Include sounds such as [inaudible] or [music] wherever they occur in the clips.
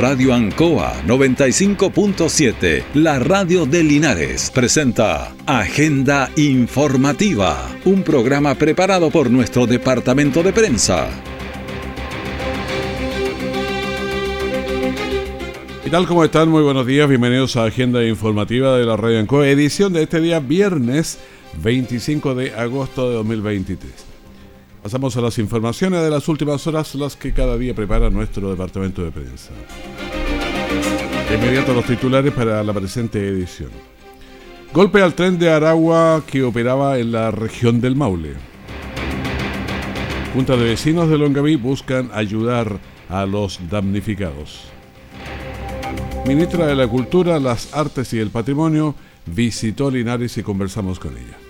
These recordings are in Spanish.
Radio Ancoa 95.7, la radio de Linares, presenta Agenda Informativa, un programa preparado por nuestro departamento de prensa. ¿Qué tal? ¿Cómo están? Muy buenos días, bienvenidos a Agenda Informativa de la Radio Ancoa, edición de este día viernes 25 de agosto de 2023. Pasamos a las informaciones de las últimas horas, las que cada día prepara nuestro departamento de prensa. De inmediato los titulares para la presente edición. Golpe al tren de Aragua que operaba en la región del Maule. Junta de vecinos de Longaví buscan ayudar a los damnificados. Ministra de la Cultura, las Artes y el Patrimonio visitó Linares y conversamos con ella.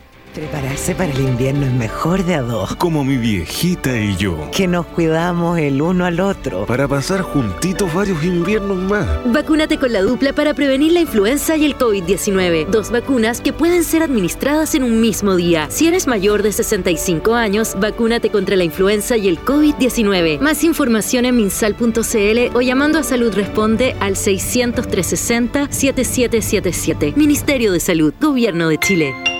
Prepararse para el invierno es mejor de a dos. Como mi viejita y yo. Que nos cuidamos el uno al otro. Para pasar juntitos varios inviernos más. Vacúnate con la dupla para prevenir la influenza y el COVID-19. Dos vacunas que pueden ser administradas en un mismo día. Si eres mayor de 65 años, vacúnate contra la influenza y el COVID-19. Más información en minsal.cl o llamando a Salud Responde al 600 360 7777. Ministerio de Salud, Gobierno de Chile.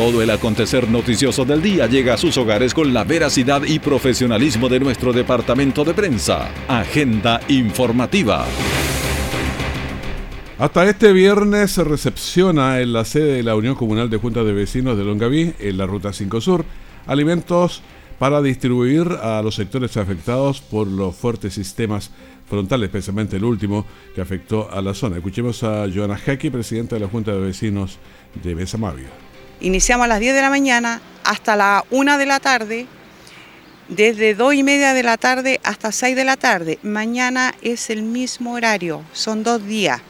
Todo el acontecer noticioso del día llega a sus hogares con la veracidad y profesionalismo de nuestro departamento de prensa. Agenda informativa. Hasta este viernes se recepciona en la sede de la Unión Comunal de Juntas de Vecinos de Longaví, en la Ruta 5 Sur, alimentos para distribuir a los sectores afectados por los fuertes sistemas frontales, especialmente el último que afectó a la zona. Escuchemos a Joana Jacqui, presidenta de la Junta de Vecinos de Besamavia. Iniciamos a las 10 de la mañana hasta la 1 de la tarde, desde 2 y media de la tarde hasta 6 de la tarde. Mañana es el mismo horario, son dos días,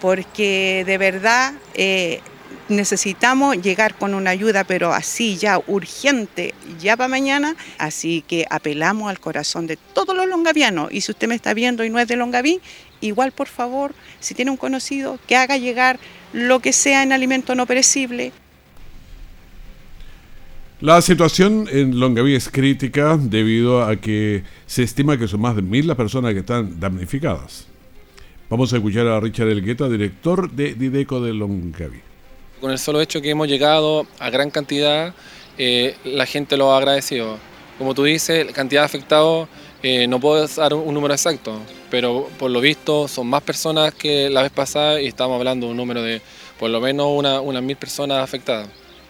porque de verdad eh, necesitamos llegar con una ayuda, pero así ya urgente, ya para mañana. Así que apelamos al corazón de todos los longavianos. Y si usted me está viendo y no es de Longaví, igual por favor, si tiene un conocido, que haga llegar lo que sea en alimento no perecible. La situación en Longaví es crítica debido a que se estima que son más de mil las personas que están damnificadas. Vamos a escuchar a Richard Elgueta, director de Dideco de Longaví. Con el solo hecho que hemos llegado a gran cantidad, eh, la gente lo ha agradecido. Como tú dices, la cantidad de afectados, eh, no puedo dar un, número exacto, pero por lo visto son más personas que la vez pasada y estamos hablando de un número de por lo menos unas mil personas afectadas.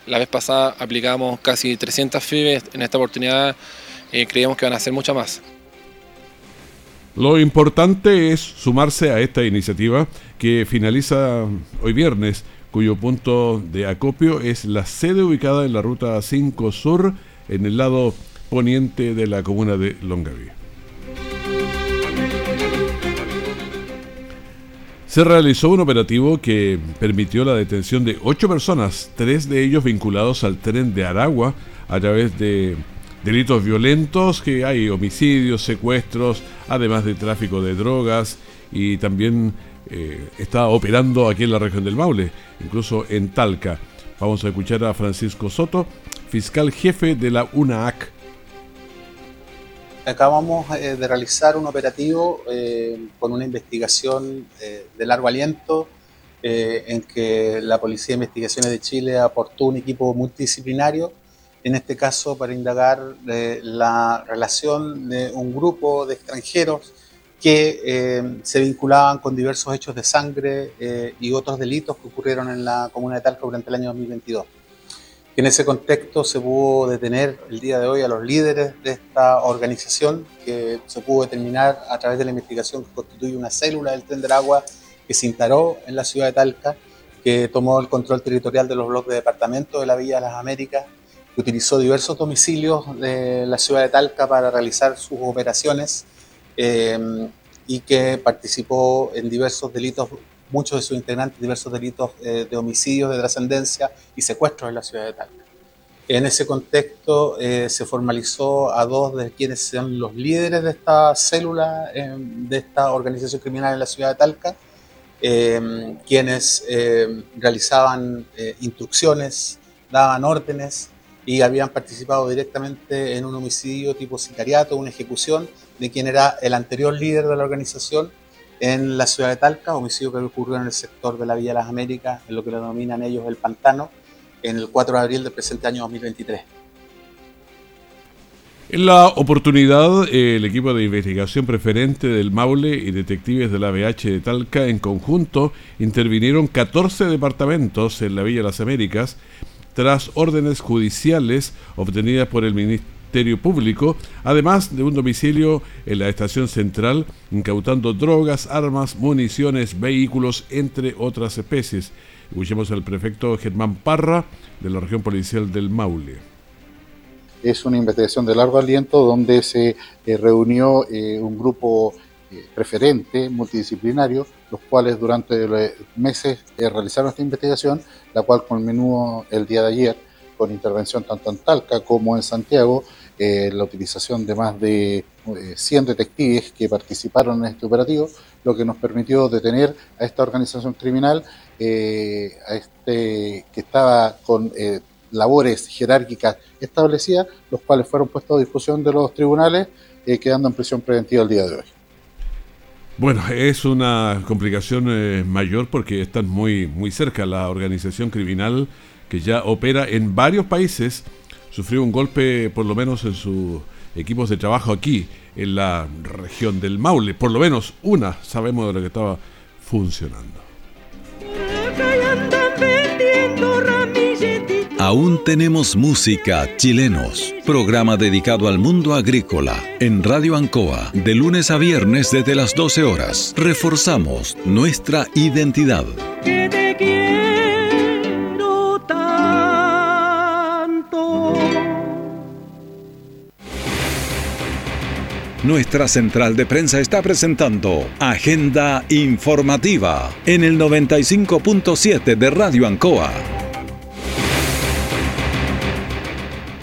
La vez pasada aplicamos casi 300 FIBES, en esta oportunidad eh, creíamos que van a ser muchas más. Lo importante es sumarse a esta iniciativa que finaliza hoy viernes, cuyo punto de acopio es la sede ubicada en la ruta 5 Sur, en el lado poniente de la comuna de Longaví. Se realizó un operativo que permitió la detención de ocho personas, tres de ellos vinculados al tren de Aragua a través de delitos violentos, que hay homicidios, secuestros, además de tráfico de drogas y también eh, está operando aquí en la región del Maule, incluso en Talca. Vamos a escuchar a Francisco Soto, fiscal jefe de la UNAAC acabamos eh, de realizar un operativo eh, con una investigación eh, de largo aliento en que la Policía de Investigaciones de Chile aportó un equipo multidisciplinario, en este caso para indagar la relación de un grupo de extranjeros que se vinculaban con diversos hechos de sangre y otros delitos que ocurrieron en la comuna de Talca durante el año 2022. En ese contexto se pudo detener el día de hoy a los líderes de esta organización, que se pudo determinar a través de la investigación que constituye una célula del tren del agua que se instaló en la ciudad de Talca, que tomó el control territorial de los bloques de departamento de la Villa de las Américas, que utilizó diversos domicilios de la ciudad de Talca para realizar sus operaciones eh, y que participó en diversos delitos muchos de sus integrantes diversos delitos eh, de homicidios de trascendencia y secuestros en la ciudad de Talca. En ese contexto eh, se formalizó a dos de quienes son los líderes de esta célula, eh, de esta organización criminal en la ciudad de Talca, quienes realizaban instrucciones, daban órdenes y habían participado directamente en un homicidio tipo sicariato, una ejecución de quien era el anterior líder de la organización en la ciudad de Talca, homicidio que ocurrió en el sector de la Villa de las Américas, en lo que lo denominan ellos el Pantano, en el 4 de abril del presente año 2023. En la oportunidad, el equipo de investigación preferente del Maule y detectives de la BH de Talca en conjunto intervinieron 14 departamentos en la Villa de las Américas tras órdenes judiciales obtenidas por el Público, además de un domicilio en la estación central, incautando drogas, armas, municiones, vehículos, entre otras especies. Escuchemos al prefecto Germán Parra de la región policial del Maule es una investigación de largo aliento donde se eh, reunió eh, un grupo eh, preferente, multidisciplinario, los cuales durante meses realizaron esta investigación, la cual culminó el día de ayer con intervención tanto en Talca como en Santiago, la utilización de más de 100 detectives que participaron en este operativo, lo que nos permitió detener a esta organización criminal a este, que estaba con labores jerárquicas establecidas, los cuales fueron puestos a discusión de los tribunales, eh, quedando en prisión preventiva el día de hoy. Bueno, es una complicación eh, mayor porque están muy, muy cerca. La organización criminal que ya opera en varios países sufrió un golpe, por lo menos en sus equipos de trabajo aquí, en la región del Maule. Por lo menos una sabemos de lo que estaba funcionando. Aún tenemos música chilenos. Programa dedicado al mundo agrícola en Radio Ancoa de lunes a viernes desde las 12 horas. Reforzamos nuestra identidad. Nuestra central de prensa está presentando Agenda Informativa en el 95.7 de Radio Ancoa.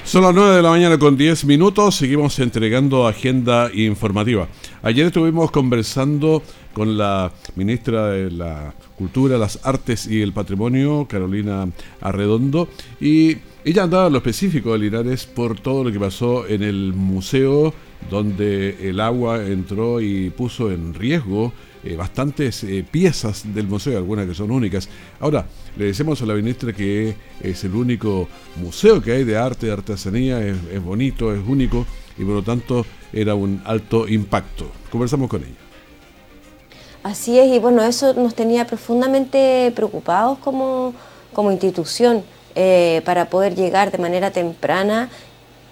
Son las 9 de la mañana con 10 minutos, seguimos entregando agenda informativa. Ayer estuvimos conversando con la ministra de la Cultura, las Artes y el Patrimonio, Carolina Arredondo, y ella andaba en lo específico de Linares por todo lo que pasó en el museo, donde el agua entró y puso en riesgo eh, bastantes eh, piezas del museo, algunas que son únicas. Ahora, le decimos a la ministra que es el único museo que hay de arte, de artesanía, es, bonito, es único y por lo tanto era un alto impacto. Conversamos con ella. Así es, y bueno, eso nos tenía profundamente preocupados como, como institución eh, para poder llegar de manera temprana,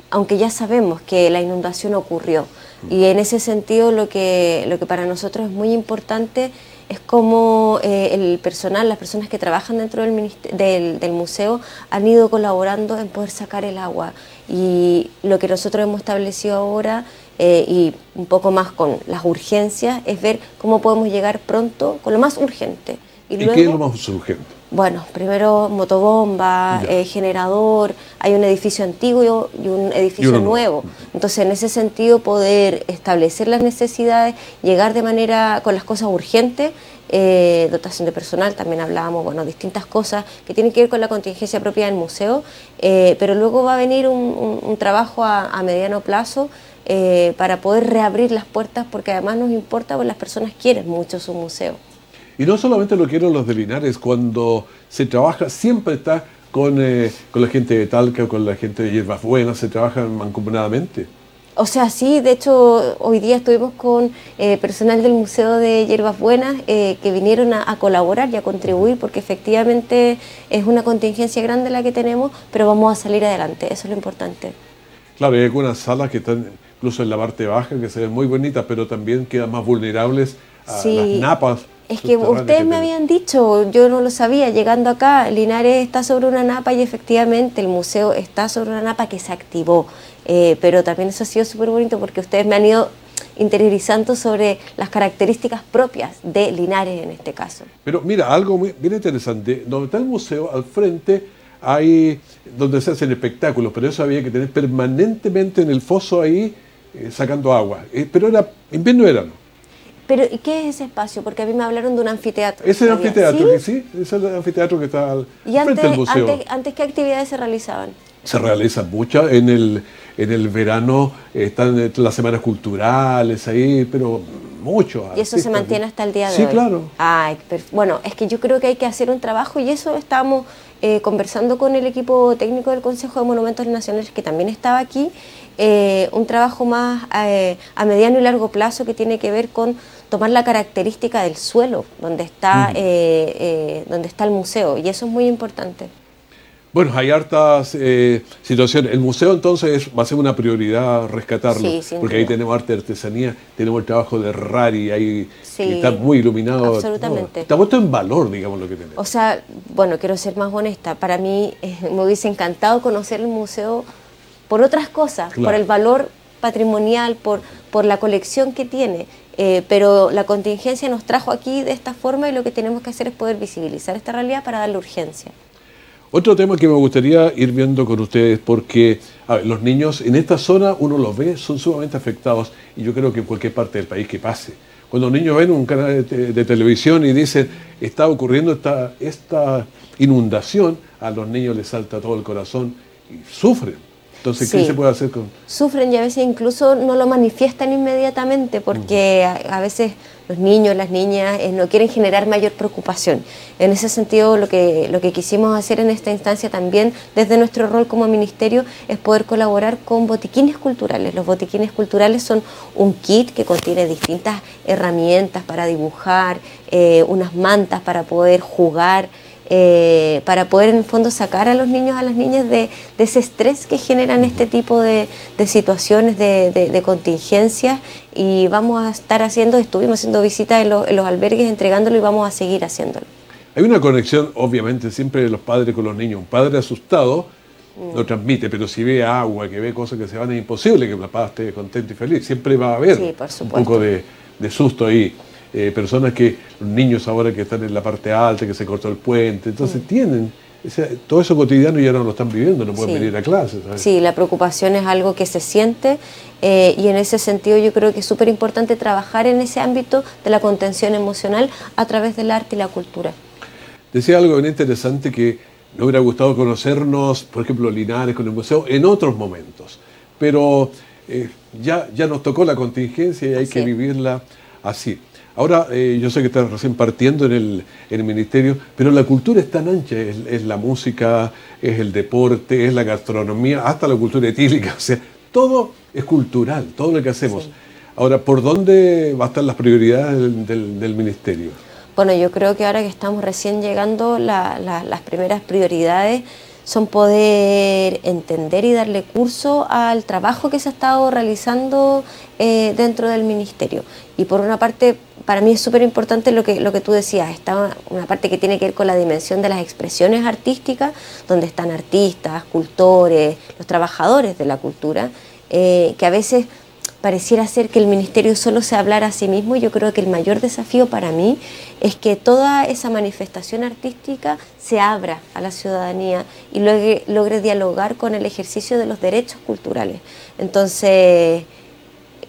aunque ya sabemos que la inundación ocurrió. Y en ese sentido lo que, lo que para nosotros es muy importante es cómo eh, el personal, las personas que trabajan dentro del, del, del, museo han ido colaborando en poder sacar el agua. Y lo que nosotros hemos establecido ahora eh, y un poco más con las urgencias es ver cómo podemos llegar pronto con lo más urgente. ¿Y, ¿Y qué es lo más urgente? Bueno, primero motobomba, eh, generador, hay un edificio antiguo y un edificio nuevo. Entonces, en ese sentido, poder establecer las necesidades, llegar de manera con las cosas urgentes, eh, dotación de personal, también hablábamos, bueno, distintas cosas que tienen que ver con la contingencia propia del museo, eh, pero luego va a venir un, trabajo a, mediano plazo para poder reabrir las puertas, porque además nos importa, porque las personas quieren mucho su museo. Y no solamente lo quieren los de Linares, cuando se trabaja siempre está con, eh, con la gente de Talca o con la gente de Hierbas Buenas, se trabajan mancomunadamente. O sea, sí, de hecho, hoy día estuvimos con eh, personal del Museo de Hierbas Buenas eh, que vinieron a, colaborar y a contribuir, porque efectivamente es una contingencia grande la que tenemos, pero vamos a salir adelante, eso es lo importante. Claro, hay algunas salas que están incluso en la parte baja, que se ven muy bonitas, pero también quedan más vulnerables a las napas es que ustedes me habían dicho, yo no lo sabía, llegando acá, Linares está sobre una napa y efectivamente el museo está sobre una napa que se activó, eh, pero también eso ha sido súper bonito porque ustedes me han ido interiorizando sobre las características propias de Linares en este caso. Pero mira, algo muy bien interesante, donde está el museo, al frente hay donde se hacen espectáculos, pero eso había que tener permanentemente en el foso ahí eh, sacando agua. Eh, pero era invierno-verano. Pero, ¿y qué es ese espacio? Porque a mí me hablaron de un anfiteatro. Es el anfiteatro, ¿Sí? sí, es el anfiteatro que está al ¿Y frente antes, del museo. Antes, antes, qué actividades se realizaban? Se realizan muchas en el, en el verano, están las semanas culturales ahí, pero mucho. Y eso se mantiene hasta el día de sí, hoy. Sí, claro. Ay, bueno, es que yo creo que hay que hacer un trabajo y eso estamos eh, conversando con el equipo técnico del Consejo de Monumentos Nacionales que también estaba aquí, eh, un trabajo más eh, a mediano y largo plazo que tiene que ver con tomar la característica del suelo donde está, donde está el museo y eso es muy importante. Bueno, hay hartas eh, situaciones. El museo entonces va a ser una prioridad rescatarlo, porque ahí tenemos arte de artesanía, tenemos el trabajo de Rari, ahí está muy iluminado. Absolutamente. está puesto en valor, digamos, lo que tenemos. O sea, bueno, quiero ser más honesta. Para mí eh, me hubiese encantado conocer el museo por otras cosas, por el valor patrimonial, por, por la colección que tiene. Eh, pero la contingencia nos trajo aquí de esta forma y lo que tenemos que hacer es poder visibilizar esta realidad para darle urgencia. Otro tema que me gustaría ir viendo con ustedes, porque los niños en esta zona uno los ve, son sumamente afectados y yo creo que en cualquier parte del país que pase. Cuando los niños ven un canal de, televisión y dicen, está ocurriendo esta, esta inundación, a los niños les salta todo el corazón y sufren. Entonces, ¿qué se puede hacer con...? Sufren y a veces incluso no lo manifiestan inmediatamente porque a, veces los niños, las niñas eh, no quieren generar mayor preocupación. En ese sentido, lo que, lo que quisimos hacer en esta instancia también, desde nuestro rol como ministerio, es poder colaborar con botiquines culturales. Los botiquines culturales son un kit que contiene distintas herramientas para dibujar, eh, unas mantas para poder jugar, eh, para poder en el fondo sacar a los niños, a las niñas de, ese estrés que generan este tipo de, situaciones, de, contingencias y vamos a estar haciendo, estuvimos haciendo visitas en, los albergues entregándolo y vamos a seguir haciéndolo. Hay una conexión, obviamente, siempre de los padres con los niños. Un padre asustado lo mm. transmite, pero si ve agua, que ve cosas que se van, es imposible que el papá esté contento y feliz. Siempre va a haber un poco de, de susto ahí. Eh, personas que, los niños ahora que están en la parte alta, que se cortó el puente, entonces tienen todo eso cotidiano y ahora no lo están viviendo, no pueden venir a clases. Sí, la preocupación es algo que se siente eh, y en ese sentido yo creo que es súper importante trabajar en ese ámbito de la contención emocional a través del arte y la cultura. Decía algo bien interesante que me hubiera gustado conocernos, por ejemplo, Linares con el museo, en otros momentos, pero eh, ya, ya nos tocó la contingencia y hay que vivirla así. Ahora, eh, yo sé que estás recién partiendo en el, ministerio, pero la cultura es tan ancha, es, la música, es el deporte, es la gastronomía, hasta la cultura etílica, [laughs] o sea, todo es cultural, todo lo que hacemos. Ahora, ¿por dónde van a estar las prioridades del, ministerio? Bueno, yo creo que ahora que estamos recién llegando, las primeras prioridades son poder entender y darle curso al trabajo que se ha estado realizando eh, dentro del ministerio. Y por una parte, para mí es súper importante lo que, lo que tú decías, está una parte que tiene que ver con la dimensión de las expresiones artísticas, donde están artistas, cultores, los trabajadores de la cultura, eh, que a veces pareciera ser que el ministerio solo se hablara a sí mismo. Yo creo que el mayor desafío para mí es que toda esa manifestación artística se abra a la ciudadanía y logre, logre dialogar con el ejercicio de los derechos culturales. Entonces,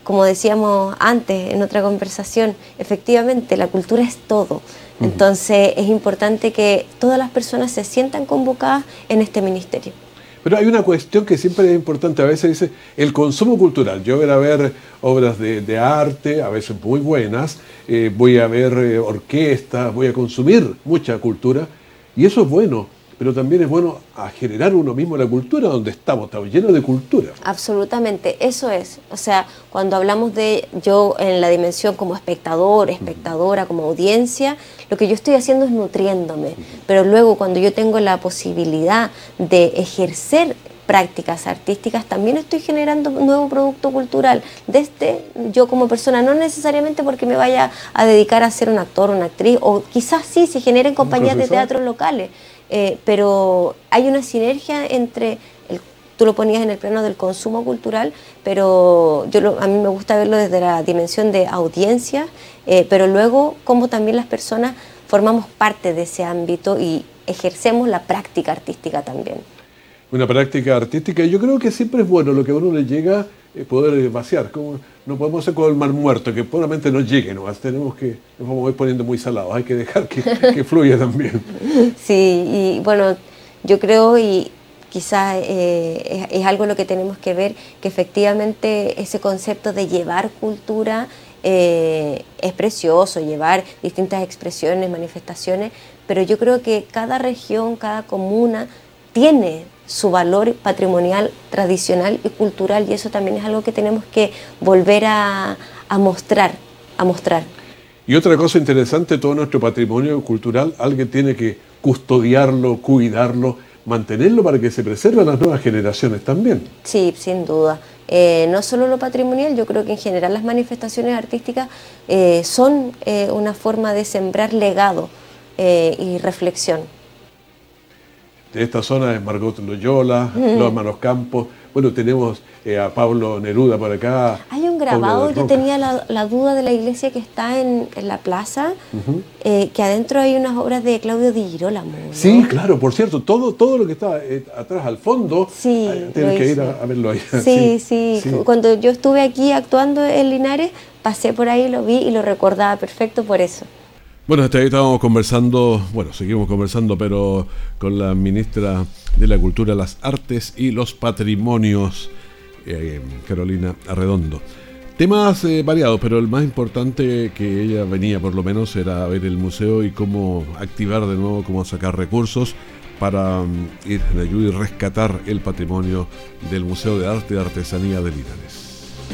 como decíamos antes en otra conversación, efectivamente la cultura es todo. Entonces es importante que todas las personas se sientan convocadas en este ministerio. Pero hay una cuestión que siempre es importante, a veces dice el consumo cultural. Yo voy a ver obras de, arte, a veces muy buenas, eh, voy a ver eh, orquestas, voy a consumir mucha cultura, y eso es bueno, pero también es bueno a generar uno mismo la cultura donde estamos, estamos llenos de cultura. Absolutamente, eso es. O sea, cuando hablamos de yo en la dimensión como espectador, espectadora, como audiencia, lo que yo estoy haciendo es nutriéndome. Pero luego cuando yo tengo la posibilidad de ejercer prácticas artísticas, también estoy generando un nuevo producto cultural. Desde yo como persona, no necesariamente porque me vaya a dedicar a ser un actor una actriz, o quizás sí, si generen compañías de teatro locales eh, pero hay una sinergia entre, el, tú lo ponías en el plano del consumo cultural, pero yo a mí me gusta verlo desde la dimensión de audiencia, eh, pero luego como también las personas formamos parte de ese ámbito y ejercemos la práctica artística también. Una práctica artística, yo creo que siempre es bueno lo que a uno le llega eh, poder vaciar. Como no podemos hacer con el mar muerto, que puramente no llegue, ¿no? tenemos que, nos vamos a ir poniendo muy salados, hay que dejar que, [laughs] que fluya también. Sí, y bueno, yo creo y quizás eh, es, algo lo que tenemos que ver, que efectivamente ese concepto de llevar cultura eh, es precioso, llevar distintas expresiones, manifestaciones, pero yo creo que cada región, cada comuna tiene su valor patrimonial, tradicional y cultural, y eso también es algo que tenemos que volver a, a mostrar, a mostrar. Y otra cosa interesante, todo nuestro patrimonio cultural, alguien tiene que custodiarlo, cuidarlo, mantenerlo para que se preserven las nuevas generaciones también. Sí, sin duda. Eh, no solo lo patrimonial, yo creo que en general las manifestaciones artísticas eh, son eh, una forma de sembrar legado y reflexión. De esta zona es Margot Loyola, [laughs] los hermanos Campos, bueno, tenemos a Pablo Neruda por acá. Hay un grabado, yo tenía la, duda de la iglesia que está en, la plaza, que adentro hay unas obras de Claudio Di Girolamo. Sí, claro, por cierto, todo, todo lo que está atrás al fondo, sí, tienes que ir a, verlo ahí. [laughs] Sí, sí, cuando yo estuve aquí actuando en Linares, pasé por ahí, lo vi y lo recordaba perfecto por eso. Bueno, hasta ahí estábamos conversando, bueno, seguimos conversando, pero con la ministra de la Cultura, las Artes y los Patrimonios, eh, Carolina Arredondo. Temas eh, variados, pero el más importante que ella venía por lo menos era ver el museo y cómo activar de nuevo, cómo sacar recursos para mm, ir en ayuda y rescatar el patrimonio del Museo de Arte y Artesanía de Linares.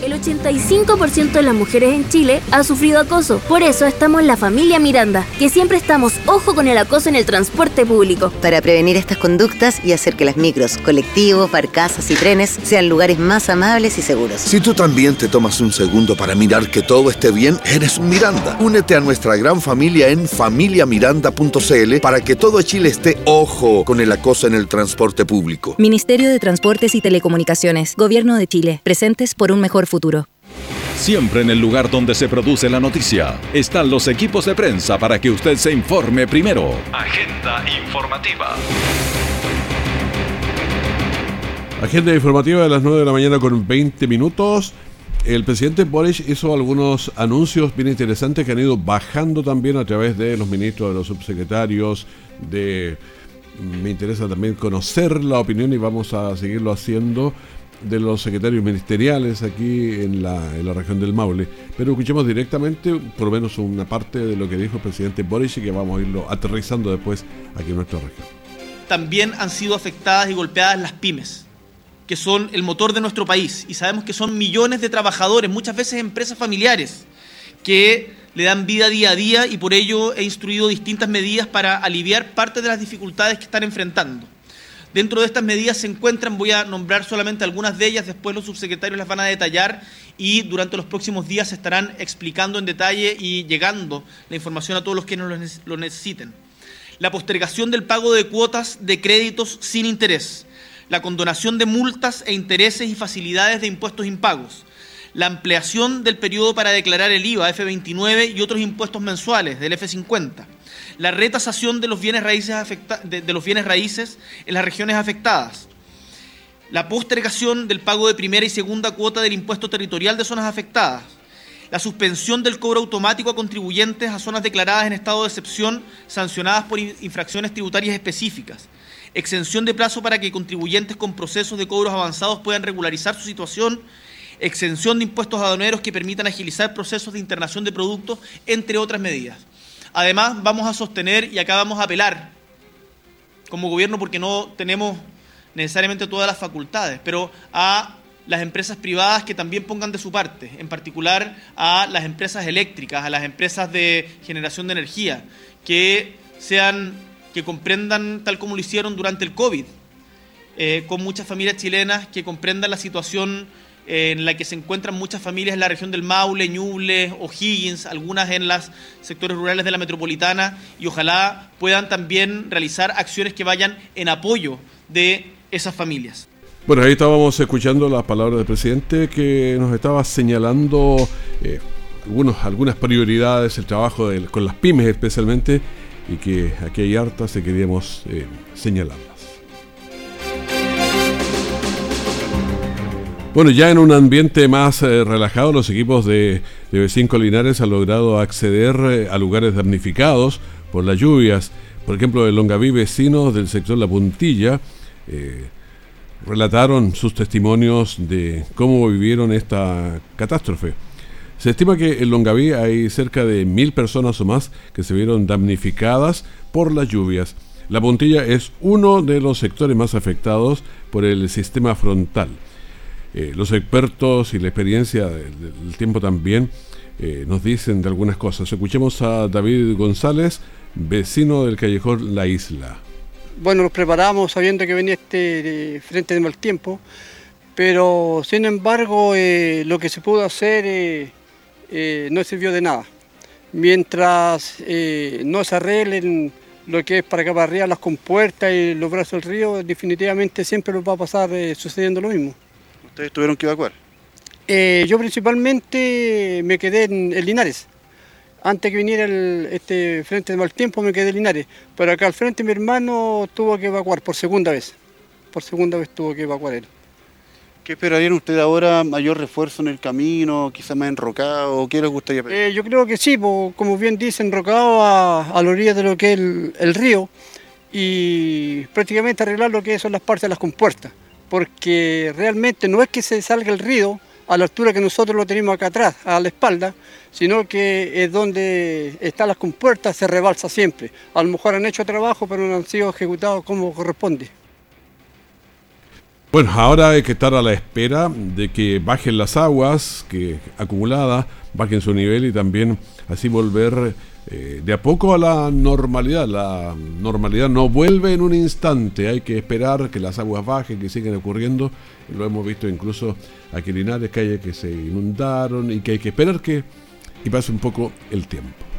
El 85% de las mujeres en Chile ha sufrido acoso. Por eso estamos en la familia Miranda, que siempre estamos ojo con el acoso en el transporte público. Para prevenir estas conductas y hacer que las micros, colectivos, barcazas y trenes sean lugares más amables y seguros. Si tú también te tomas un segundo para mirar que todo esté bien, eres un Miranda. Únete a nuestra gran familia en familiamiranda.cl para que todo Chile esté ojo con el acoso en el transporte público. Ministerio de Transportes y Telecomunicaciones, Gobierno de Chile, presentes por un mejor futuro. Siempre en el lugar donde se produce la noticia están los equipos de prensa para que usted se informe primero. Agenda informativa. Agenda informativa de las 9 de la mañana con 20 minutos. El presidente Boris hizo algunos anuncios bien interesantes que han ido bajando también a través de los ministros, de los subsecretarios, de... Me interesa también conocer la opinión y vamos a seguirlo haciendo de los secretarios ministeriales aquí en la, en la, región del Maule. Pero escuchemos directamente, por lo menos una parte de lo que dijo el presidente Boris y que vamos a irlo aterrizando después aquí en nuestra región. También han sido afectadas y golpeadas las pymes, que son el motor de nuestro país. Y sabemos que son millones de trabajadores, muchas veces empresas familiares, que le dan vida día a día y por ello he instruido distintas medidas para aliviar parte de las dificultades que están enfrentando. Dentro de estas medidas se encuentran, voy a nombrar solamente algunas de ellas, después los subsecretarios las van a detallar y durante los próximos días se estarán explicando en detalle y llegando la información a todos los que lo necesiten. La postergación del pago de cuotas de créditos sin interés, la condonación de multas e intereses y facilidades de impuestos impagos, la ampliación del periodo para declarar el IVA F29 y otros impuestos mensuales del F50 la retasación de los bienes raíces, de, los bienes raíces en las regiones afectadas, la postergación del pago de primera y segunda cuota del impuesto territorial de zonas afectadas, la suspensión del cobro automático a contribuyentes a zonas declaradas en estado de excepción sancionadas por infracciones tributarias específicas, exención de plazo para que contribuyentes con procesos de cobros avanzados puedan regularizar su situación, exención de impuestos aduaneros que permitan agilizar procesos de internación de productos, entre otras medidas. Además, vamos a sostener, y acá vamos a apelar como gobierno porque no tenemos necesariamente todas las facultades, pero a las empresas privadas que también pongan de su parte, en particular a las empresas eléctricas, a las empresas de generación de energía, que sean, que comprendan tal como lo hicieron durante el COVID, eh, con muchas familias chilenas que comprendan la situación en la que se encuentran muchas familias en la región del Maule, Ñuble, O'Higgins, algunas en los sectores rurales de la metropolitana, y ojalá puedan también realizar acciones que vayan en apoyo de esas familias. Bueno, ahí estábamos escuchando las palabras del presidente que nos estaba señalando eh, algunos, algunas prioridades, el trabajo con las pymes especialmente, y que aquí hay hartas que queríamos eh, señalar. Bueno, ya en un ambiente más eh, relajado, los equipos de, de B5 Linares han logrado acceder eh, a lugares damnificados por las lluvias. Por ejemplo, el Longaví vecino del sector La Puntilla, eh, relataron sus testimonios de cómo vivieron esta catástrofe. Se estima que en Longaví hay cerca de mil personas o más que se vieron damnificadas por las lluvias. La puntilla es uno de los sectores más afectados por el sistema frontal. Eh, los expertos y la experiencia del, tiempo también eh, nos dicen de algunas cosas. Escuchemos a David González, vecino del callejón La Isla. Bueno, nos preparamos sabiendo que venía este eh, frente de mal tiempo, pero sin embargo lo que se pudo hacer no sirvió de nada. Mientras no se arreglen lo que es para acá para arriba las compuertas y los brazos del río, definitivamente siempre nos va a pasar sucediendo lo mismo. ¿Ustedes tuvieron que evacuar? Eh, yo principalmente me quedé en, Linares. Antes que viniera este frente de mal tiempo me quedé en Linares. Pero acá al frente mi hermano tuvo que evacuar por segunda vez. Por segunda vez tuvo que evacuar él. ¿Qué esperarían ustedes ahora? ¿Mayor refuerzo en el camino? ¿Quizás más enrocado? ¿Qué les gustaría pedir? Eh, yo creo que sí, como bien dice, enrocado a, la orilla de lo que es el, el río y prácticamente arreglar lo que son las partes de las compuertas porque realmente no es que se salga el río a la altura que nosotros lo tenemos acá atrás, a la espalda, sino que es donde están las compuertas, se rebalsa siempre. A lo mejor han hecho trabajo, pero no han sido ejecutados como corresponde. Bueno, ahora hay que estar a la espera de que bajen las aguas que acumuladas, bajen su nivel y también así volver eh, de a poco a la normalidad. La normalidad no vuelve en un instante, hay que esperar que las aguas bajen, que sigan ocurriendo. Lo hemos visto incluso aquí en Linares, calles que se inundaron y que hay que esperar que, que pase un poco el tiempo.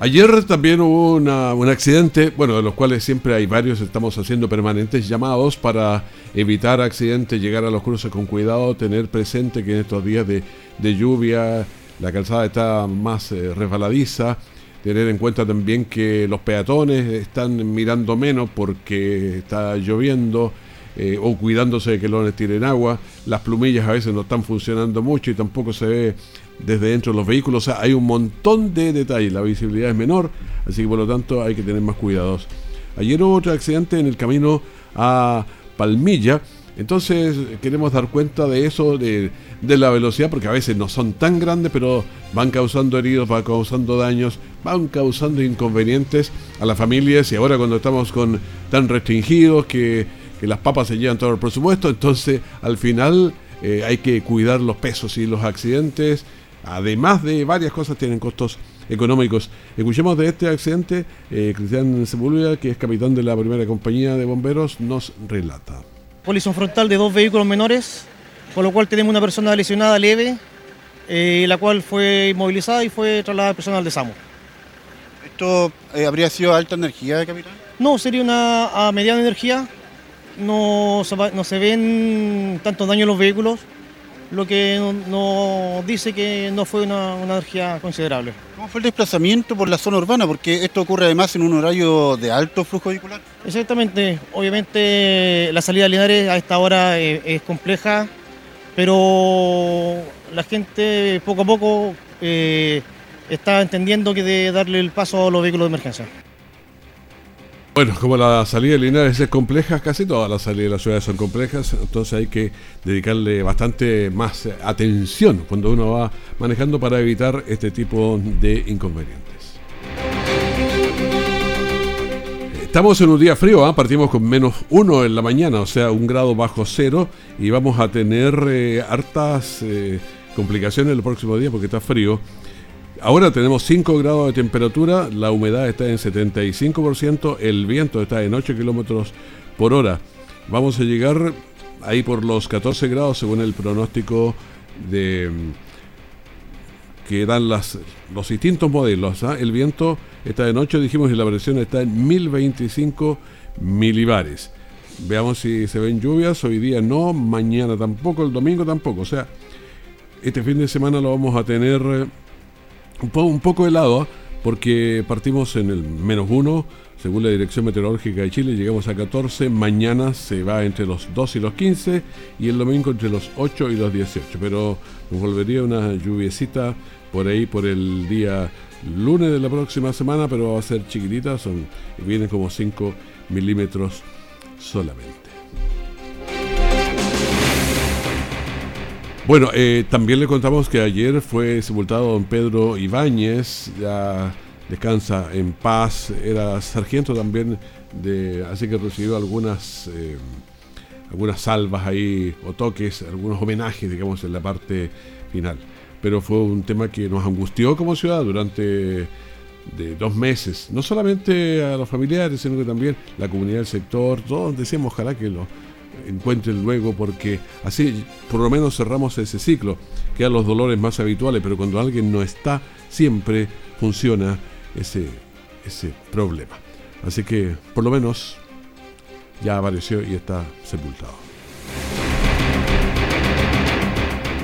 Ayer también hubo un accidente, bueno, de los cuales siempre hay varios, estamos haciendo permanentes llamados para evitar accidentes, llegar a los cruces con cuidado, tener presente que en estos días de, lluvia la calzada está más eh, resbaladiza, tener en cuenta también que los peatones están mirando menos porque está lloviendo eh, o cuidándose de que los tiren agua, las plumillas a veces no están funcionando mucho y tampoco se ve desde dentro de los vehículos. O sea, hay un montón de detalles. La visibilidad es menor, así que por lo tanto hay que tener más cuidados. Ayer hubo otro accidente en el camino a Palmilla. Entonces queremos dar cuenta de eso, de, la velocidad, porque a veces no son tan grandes, pero van causando heridos, van causando daños, van causando inconvenientes a las familias. Y ahora cuando estamos con tan restringidos que, las papas se llevan todo el presupuesto, entonces al final eh, hay que cuidar los pesos y los accidentes además de varias cosas, tienen costos económicos. Escuchemos de este accidente, eh, Cristian Sepúlveda, que es capitán de la primera compañía de bomberos, nos relata. Colisión frontal de dos vehículos menores, con lo cual tenemos una persona lesionada leve, eh, la cual fue inmovilizada y fue trasladada al personal de SAMO. ¿Esto eh, habría sido alta energía, capitán? No, sería una a mediana energía. No, no se ven tantos daños en los vehículos lo que nos dice que no fue una, energía considerable. ¿Cómo fue el desplazamiento por la zona urbana? Porque esto ocurre además en un horario de alto flujo vehicular. Exactamente, obviamente la salida de Linares a esta hora es, compleja, pero la gente poco a poco eh, está entendiendo que de darle el paso a los vehículos de emergencia. Bueno, como la salida de Linares es compleja, casi todas las salidas de las ciudades son complejas, entonces hay que dedicarle bastante más atención cuando uno va manejando para evitar este tipo de inconvenientes. Estamos en un día frío, ¿ah? partimos con menos uno en la mañana, o sea, un grado bajo cero, y vamos a tener eh, hartas eh, complicaciones el próximo día porque está frío. Ahora tenemos 5 grados de temperatura, la humedad está en 75%, el viento está en 8 kilómetros por hora. Vamos a llegar ahí por los 14 grados según el pronóstico de que dan los distintos modelos. ¿ah? El viento está en 8, dijimos, y la presión está en 1025 milibares. Veamos si se ven lluvias. Hoy día no, mañana tampoco, el domingo tampoco. O sea, este fin de semana lo vamos a tener un, poco helado, porque partimos en el menos uno según la Dirección Meteorológica de Chile, llegamos a 14. Mañana se va entre los 2 y los 15 y el domingo entre los 8 y los 18. Pero nos volvería una lluviecita por ahí por el día lunes de la próxima semana, pero va a ser chiquitita, son, vienen como 5 milímetros solamente. Bueno, eh, también le contamos que ayer fue sepultado don Pedro Ibáñez, ya descansa en paz, era sargento también, de, así que recibió algunas, eh, algunas salvas ahí o toques, algunos homenajes, digamos, en la parte final. Pero fue un tema que nos angustió como ciudad durante de dos meses, no solamente a los familiares, sino que también la comunidad del sector, todos decíamos ojalá que lo encuentren luego porque así por lo menos cerramos ese ciclo, quedan los dolores más habituales, pero cuando alguien no está, siempre funciona ese, ese problema. Así que por lo menos ya apareció y está sepultado.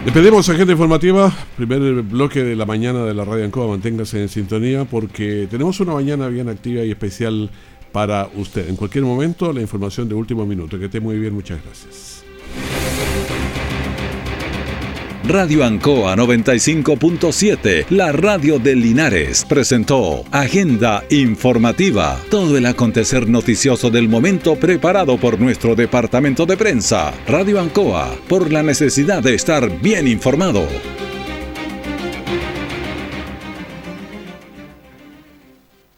Le pedimos a gente informativa, primer bloque de la mañana de la Radio Ancoa, manténgase en sintonía porque tenemos una mañana bien activa y especial para usted. En cualquier momento, la información de último minuto. Que esté muy bien, muchas gracias. Radio Ancoa 95.7, la radio de Linares, presentó Agenda Informativa, todo el acontecer noticioso del momento preparado por nuestro departamento de prensa. Radio Ancoa, por la necesidad de estar bien informado.